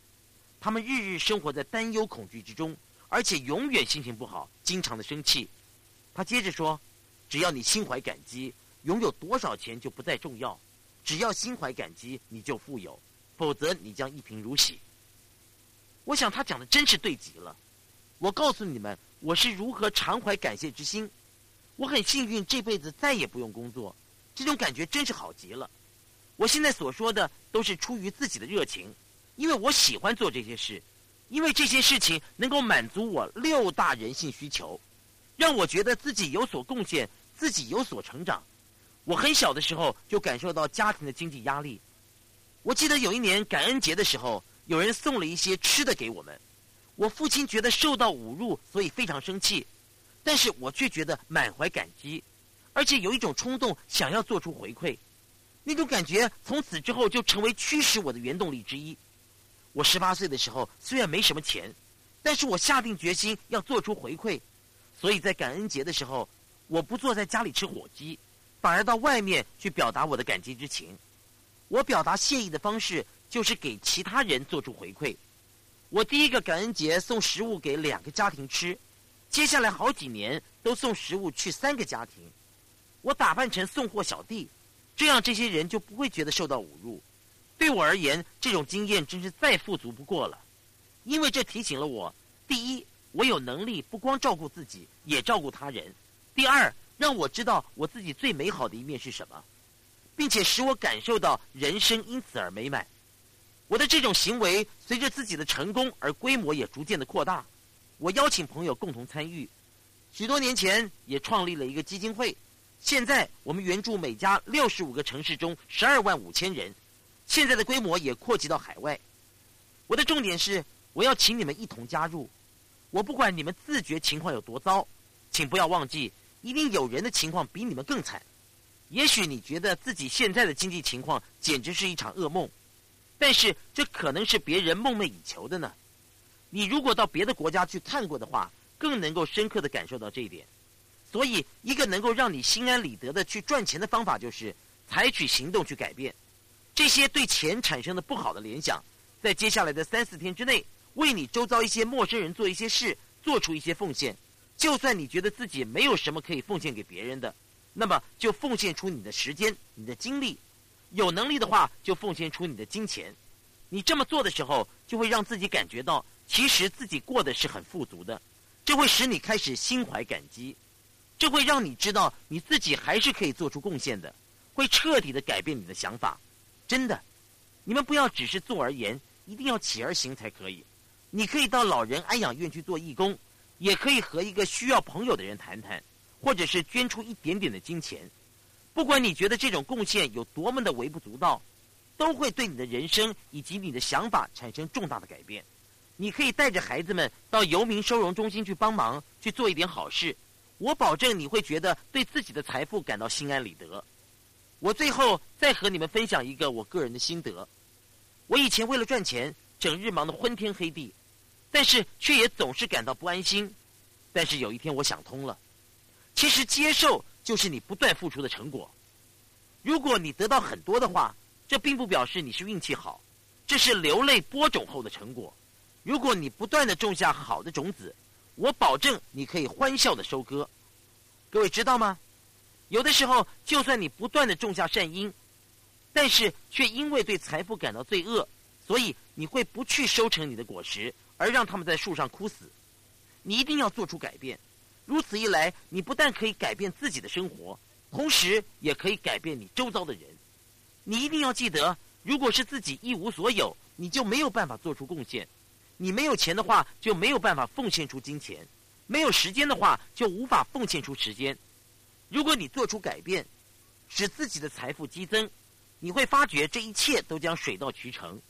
他们日日生活在担忧恐惧之中，而且永远心情不好，经常的生气。他接着说：“只要你心怀感激，拥有多少钱就不再重要。只要心怀感激，你就富有；否则，你将一贫如洗。”我想他讲的真是对极了。我告诉你们，我是如何常怀感谢之心。我很幸运，这辈子再也不用工作，这种感觉真是好极了。我现在所说的都是出于自己的热情，因为我喜欢做这些事，因为这些事情能够满足我六大人性需求。让我觉得自己有所贡献，自己有所成长。我很小的时候就感受到家庭的经济压力。我记得有一年感恩节的时候，有人送了一些吃的给我们。我父亲觉得受到侮辱，所以非常生气，但是我却觉得满怀感激，而且有一种冲动想要做出回馈。那种感觉从此之后就成为驱使我的原动力之一。我十八岁的时候虽然没什么钱，但是我下定决心要做出回馈。所以在感恩节的时候，我不坐在家里吃火鸡，反而到外面去表达我的感激之情。我表达谢意的方式就是给其他人做出回馈。我第一个感恩节送食物给两个家庭吃，接下来好几年都送食物去三个家庭。我打扮成送货小弟，这样这些人就不会觉得受到侮辱。对我而言，这种经验真是再富足不过了，因为这提醒了我：第一。我有能力不光照顾自己，也照顾他人。第二，让我知道我自己最美好的一面是什么，并且使我感受到人生因此而美满。我的这种行为随着自己的成功而规模也逐渐的扩大。我邀请朋友共同参与，许多年前也创立了一个基金会。现在我们援助每家六十五个城市中十二万五千人，现在的规模也扩及到海外。我的重点是，我要请你们一同加入。我不管你们自觉情况有多糟，请不要忘记，一定有人的情况比你们更惨。也许你觉得自己现在的经济情况简直是一场噩梦，但是这可能是别人梦寐以求的呢。你如果到别的国家去看过的话，更能够深刻的感受到这一点。所以，一个能够让你心安理得的去赚钱的方法，就是采取行动去改变这些对钱产生的不好的联想。在接下来的三四天之内。为你周遭一些陌生人做一些事，做出一些奉献，就算你觉得自己没有什么可以奉献给别人的，那么就奉献出你的时间、你的精力；有能力的话，就奉献出你的金钱。你这么做的时候，就会让自己感觉到，其实自己过的是很富足的。这会使你开始心怀感激，这会让你知道你自己还是可以做出贡献的，会彻底的改变你的想法。真的，你们不要只是做而言，一定要起而行才可以。你可以到老人安养院去做义工，也可以和一个需要朋友的人谈谈，或者是捐出一点点的金钱。不管你觉得这种贡献有多么的微不足道，都会对你的人生以及你的想法产生重大的改变。你可以带着孩子们到游民收容中心去帮忙，去做一点好事。我保证你会觉得对自己的财富感到心安理得。我最后再和你们分享一个我个人的心得。我以前为了赚钱，整日忙得昏天黑地。但是却也总是感到不安心，但是有一天我想通了，其实接受就是你不断付出的成果。如果你得到很多的话，这并不表示你是运气好，这是流泪播种后的成果。如果你不断的种下好的种子，我保证你可以欢笑的收割。各位知道吗？有的时候，就算你不断的种下善因，但是却因为对财富感到罪恶，所以你会不去收成你的果实。而让他们在树上枯死，你一定要做出改变。如此一来，你不但可以改变自己的生活，同时也可以改变你周遭的人。你一定要记得，如果是自己一无所有，你就没有办法做出贡献。你没有钱的话，就没有办法奉献出金钱；没有时间的话，就无法奉献出时间。如果你做出改变，使自己的财富激增，你会发觉这一切都将水到渠成。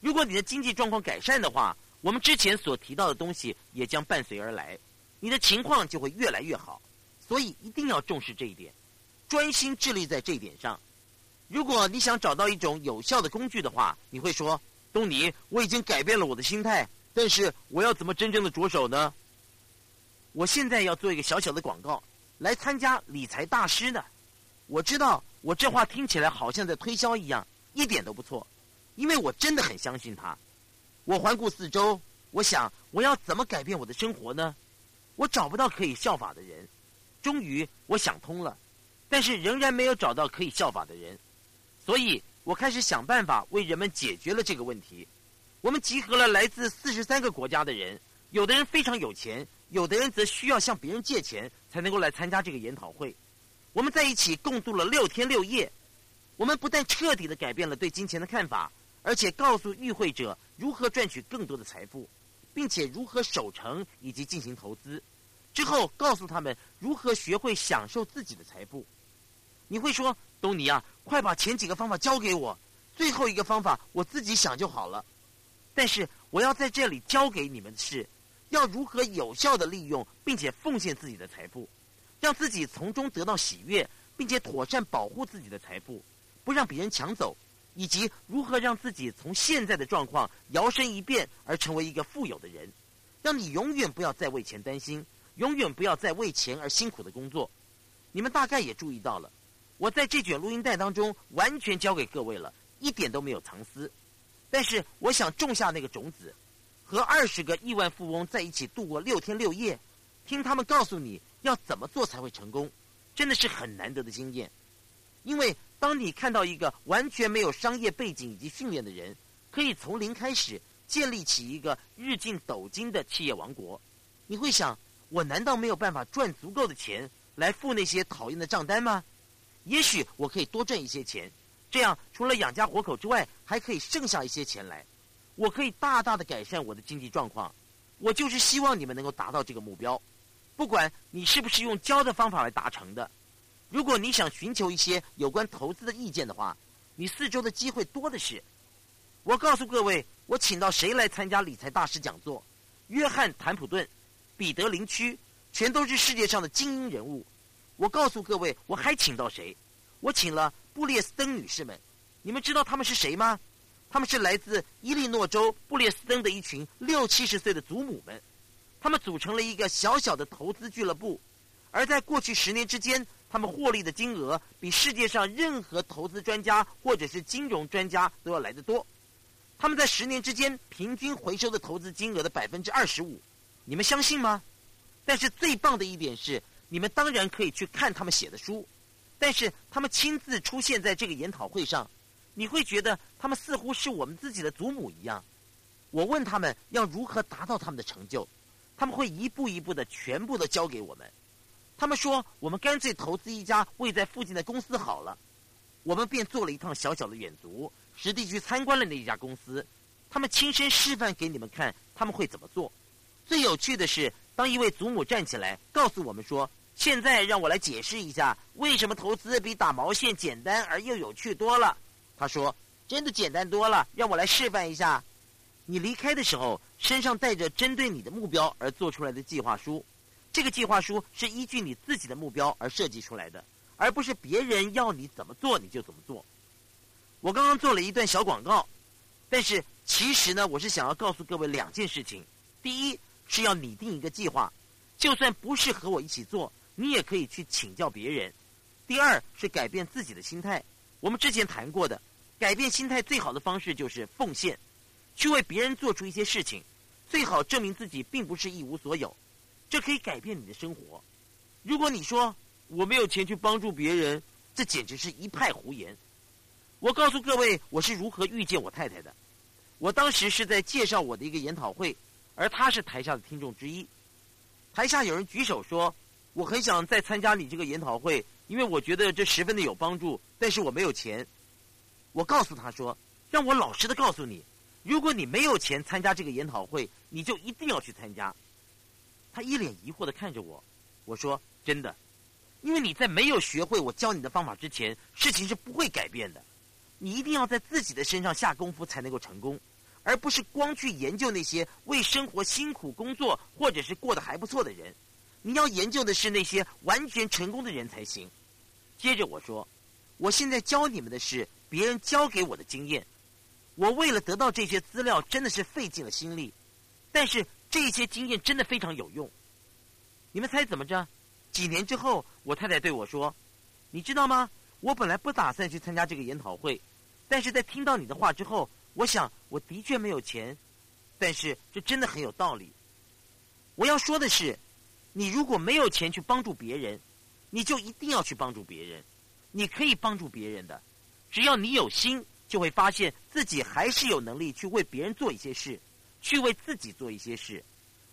如果你的经济状况改善的话，我们之前所提到的东西也将伴随而来，你的情况就会越来越好，所以一定要重视这一点，专心致力在这一点上。如果你想找到一种有效的工具的话，你会说：“东尼，我已经改变了我的心态，但是我要怎么真正的着手呢？”我现在要做一个小小的广告，来参加理财大师呢。我知道我这话听起来好像在推销一样，一点都不错，因为我真的很相信他。我环顾四周，我想我要怎么改变我的生活呢？我找不到可以效法的人。终于我想通了，但是仍然没有找到可以效法的人，所以我开始想办法为人们解决了这个问题。我们集合了来自四十三个国家的人，有的人非常有钱，有的人则需要向别人借钱才能够来参加这个研讨会。我们在一起共度了六天六夜，我们不但彻底的改变了对金钱的看法。而且告诉与会者如何赚取更多的财富，并且如何守成以及进行投资。之后告诉他们如何学会享受自己的财富。你会说：“东尼啊，快把前几个方法教给我，最后一个方法我自己想就好了。”但是我要在这里教给你们的是，要如何有效的利用并且奉献自己的财富，让自己从中得到喜悦，并且妥善保护自己的财富，不让别人抢走。以及如何让自己从现在的状况摇身一变而成为一个富有的人，让你永远不要再为钱担心，永远不要再为钱而辛苦的工作。你们大概也注意到了，我在这卷录音带当中完全交给各位了，一点都没有藏私。但是我想种下那个种子，和二十个亿万富翁在一起度过六天六夜，听他们告诉你要怎么做才会成功，真的是很难得的经验，因为。当你看到一个完全没有商业背景以及训练的人，可以从零开始建立起一个日进斗金的企业王国，你会想：我难道没有办法赚足够的钱来付那些讨厌的账单吗？也许我可以多挣一些钱，这样除了养家活口之外，还可以剩下一些钱来，我可以大大的改善我的经济状况。我就是希望你们能够达到这个目标，不管你是不是用教的方法来达成的。如果你想寻求一些有关投资的意见的话，你四周的机会多的是。我告诉各位，我请到谁来参加理财大师讲座？约翰·坦普顿、彼得·林区，全都是世界上的精英人物。我告诉各位，我还请到谁？我请了布列斯登女士们。你们知道他们是谁吗？他们是来自伊利诺州布列斯登的一群六七十岁的祖母们。他们组成了一个小小的投资俱乐部，而在过去十年之间。他们获利的金额比世界上任何投资专家或者是金融专家都要来得多。他们在十年之间平均回收的投资金额的百分之二十五，你们相信吗？但是最棒的一点是，你们当然可以去看他们写的书，但是他们亲自出现在这个研讨会上，你会觉得他们似乎是我们自己的祖母一样。我问他们要如何达到他们的成就，他们会一步一步的全部都交给我们。他们说我们干脆投资一家位在附近的公司好了。我们便做了一趟小小的远足，实地去参观了那一家公司。他们亲身示范给你们看，他们会怎么做。最有趣的是，当一位祖母站起来告诉我们说：“现在让我来解释一下，为什么投资比打毛线简单而又有趣多了。”他说：“真的简单多了，让我来示范一下。”你离开的时候，身上带着针对你的目标而做出来的计划书。这个计划书是依据你自己的目标而设计出来的。而不是别人要你怎么做你就怎么做。我刚刚做了一段小广告，但是其实呢，我是想要告诉各位两件事情：第一是要拟定一个计划，就算不是和我一起做，你也可以去请教别人；第二是改变自己的心态。我们之前谈过的，改变心态最好的方式就是奉献，去为别人做出一些事情，最好证明自己并不是一无所有，这可以改变你的生活。如果你说，我没有钱去帮助别人，这简直是一派胡言。我告诉各位，我是如何遇见我太太的。我当时是在介绍我的一个研讨会，而她是台下的听众之一。台下有人举手说：“我很想再参加你这个研讨会，因为我觉得这十分的有帮助，但是我没有钱。”我告诉他说：“让我老实的告诉你，如果你没有钱参加这个研讨会，你就一定要去参加。”他一脸疑惑的看着我，我说：“真的。”因为你在没有学会我教你的方法之前，事情是不会改变的。你一定要在自己的身上下功夫才能够成功，而不是光去研究那些为生活辛苦工作或者是过得还不错的人。你要研究的是那些完全成功的人才行。接着我说，我现在教你们的是别人教给我的经验。我为了得到这些资料，真的是费尽了心力，但是这些经验真的非常有用。你们猜怎么着？几年之后，我太太对我说：“你知道吗？我本来不打算去参加这个研讨会，但是在听到你的话之后，我想我的确没有钱，但是这真的很有道理。我要说的是，你如果没有钱去帮助别人，你就一定要去帮助别人。你可以帮助别人的，只要你有心，就会发现自己还是有能力去为别人做一些事，去为自己做一些事。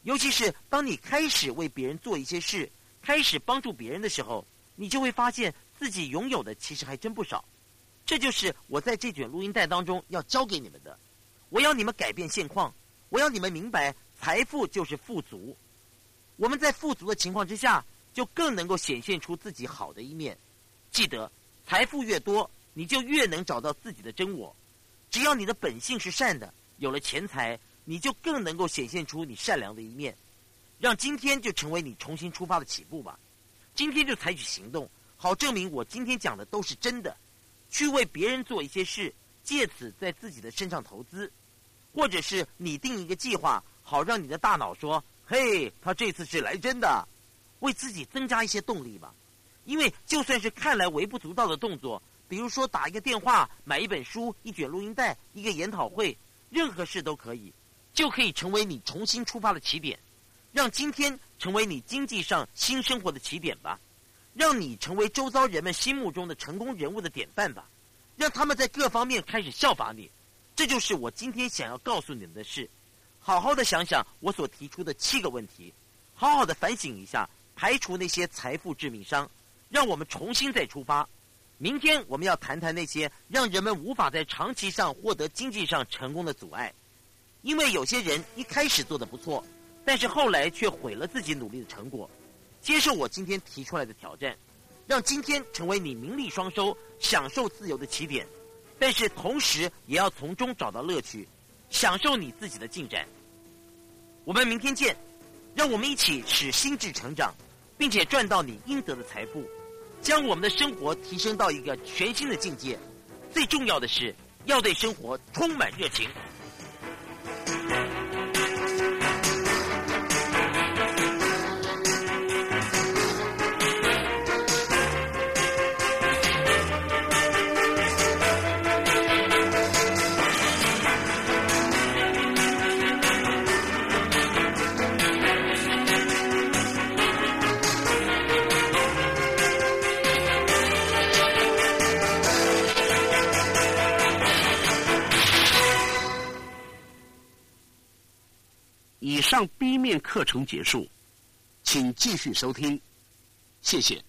尤其是当你开始为别人做一些事。”开始帮助别人的时候，你就会发现自己拥有的其实还真不少。这就是我在这卷录音带当中要教给你们的。我要你们改变现况，我要你们明白，财富就是富足。我们在富足的情况之下，就更能够显现出自己好的一面。记得，财富越多，你就越能找到自己的真我。只要你的本性是善的，有了钱财，你就更能够显现出你善良的一面。让今天就成为你重新出发的起步吧，今天就采取行动，好证明我今天讲的都是真的。去为别人做一些事，借此在自己的身上投资，或者是拟定一个计划，好让你的大脑说：“嘿，他这次是来真的。”为自己增加一些动力吧。因为就算是看来微不足道的动作，比如说打一个电话、买一本书、一卷录音带、一个研讨会，任何事都可以，就可以成为你重新出发的起点。让今天成为你经济上新生活的起点吧，让你成为周遭人们心目中的成功人物的典范吧，让他们在各方面开始效法你。这就是我今天想要告诉你们的事。好好的想想我所提出的七个问题，好好的反省一下，排除那些财富致命伤，让我们重新再出发。明天我们要谈谈那些让人们无法在长期上获得经济上成功的阻碍，因为有些人一开始做的不错。但是后来却毁了自己努力的成果。接受我今天提出来的挑战，让今天成为你名利双收、享受自由的起点。但是同时也要从中找到乐趣，享受你自己的进展。我们明天见，让我们一起使心智成长，并且赚到你应得的财富，将我们的生活提升到一个全新的境界。最重要的是，要对生活充满热情。上 B 面课程结束，请继续收听，谢谢。